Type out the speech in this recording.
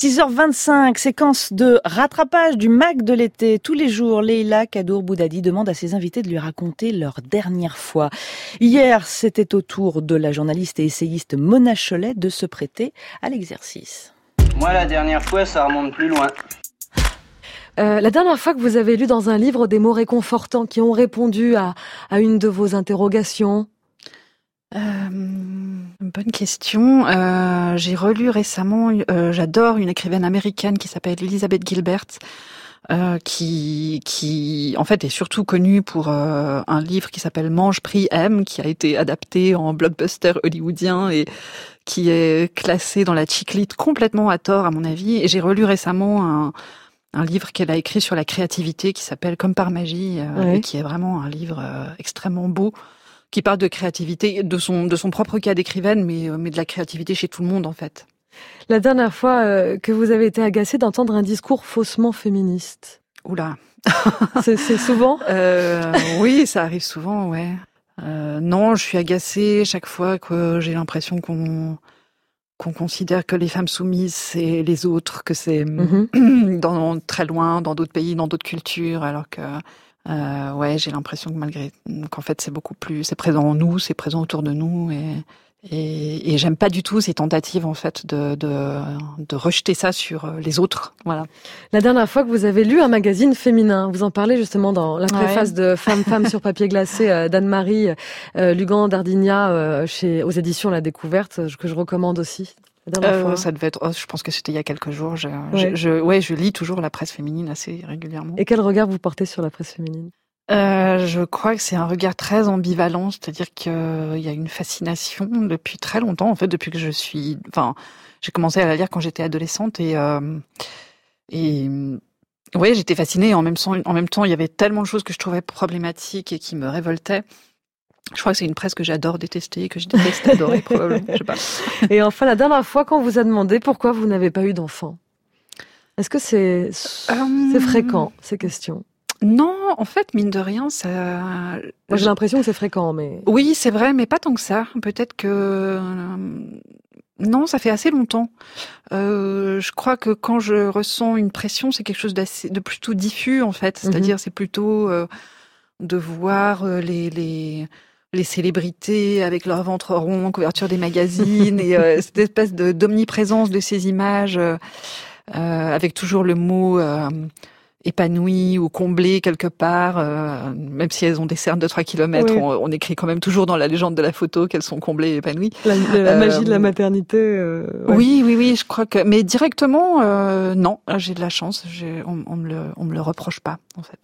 6h25, séquence de rattrapage du Mac de l'été. Tous les jours, Leila Kadour Boudadi demande à ses invités de lui raconter leur dernière fois. Hier, c'était au tour de la journaliste et essayiste Mona Cholet de se prêter à l'exercice. Moi, la dernière fois, ça remonte plus loin. Euh, la dernière fois que vous avez lu dans un livre des mots réconfortants qui ont répondu à, à une de vos interrogations? Euh, bonne question. Euh, j'ai relu récemment, euh, j'adore une écrivaine américaine qui s'appelle Elizabeth Gilbert, euh, qui, qui en fait est surtout connue pour euh, un livre qui s'appelle Mange, Prix, M, qui a été adapté en blockbuster hollywoodien et qui est classé dans la chiclite complètement à tort à mon avis. Et j'ai relu récemment un, un livre qu'elle a écrit sur la créativité qui s'appelle Comme par magie, et qui est vraiment un livre extrêmement beau qui parle de créativité, de son, de son propre cas d'écrivaine, mais, euh, mais de la créativité chez tout le monde en fait. La dernière fois euh, que vous avez été agacée d'entendre un discours faussement féministe Oula. c'est souvent euh, Oui, ça arrive souvent, ouais. Euh, non, je suis agacée chaque fois que j'ai l'impression qu'on qu'on considère que les femmes soumises c'est les autres, que c'est dans très loin, dans d'autres pays, dans d'autres cultures, alors que euh, ouais, j'ai l'impression que malgré qu'en fait c'est beaucoup plus, c'est présent en nous, c'est présent autour de nous et et, et j'aime pas du tout ces tentatives en fait de, de, de rejeter ça sur euh, les autres. Voilà. La dernière fois que vous avez lu un magazine féminin, vous en parlez justement dans la préface ouais. de Femme Femme sur papier glacé euh, d'Anne-Marie euh, Lugan Dardigna euh, chez aux éditions La Découverte que je recommande aussi. Euh, ça devait être, oh, je pense que c'était il y a quelques jours. Je, ouais. Je, je, ouais, je lis toujours la presse féminine assez régulièrement. Et quel regard vous portez sur la presse féminine? Euh, je crois que c'est un regard très ambivalent, c'est-à-dire qu'il y a une fascination depuis très longtemps, en fait, depuis que je suis, enfin, j'ai commencé à la lire quand j'étais adolescente et euh, et ouais, j'étais fascinée. En même temps, en même temps, il y avait tellement de choses que je trouvais problématiques et qui me révoltaient. Je crois que c'est une presse que j'adore détester, que je déteste adorer probablement. Je sais pas. Et enfin, la dernière fois, quand on vous a demandé pourquoi vous n'avez pas eu d'enfant, est-ce que c'est um... c'est fréquent ces questions? Non, en fait, mine de rien, ça. Moi, j'ai l'impression que c'est fréquent, mais. Oui, c'est vrai, mais pas tant que ça. Peut-être que. Non, ça fait assez longtemps. Euh, je crois que quand je ressens une pression, c'est quelque chose de plutôt diffus, en fait. C'est-à-dire, mm -hmm. c'est plutôt euh, de voir euh, les, les, les célébrités avec leur ventre rond, couverture des magazines, et euh, cette espèce de, d'omniprésence de ces images, euh, avec toujours le mot épanouies ou comblées quelque part, euh, même si elles ont des cernes de 3 km, oui. on, on, écrit quand même toujours dans la légende de la photo qu'elles sont comblées et épanouies. La, la euh, magie de la maternité. Euh, ouais. Oui, oui, oui, je crois que, mais directement, euh, non, j'ai de la chance, on, on me le, on me le reproche pas, en fait.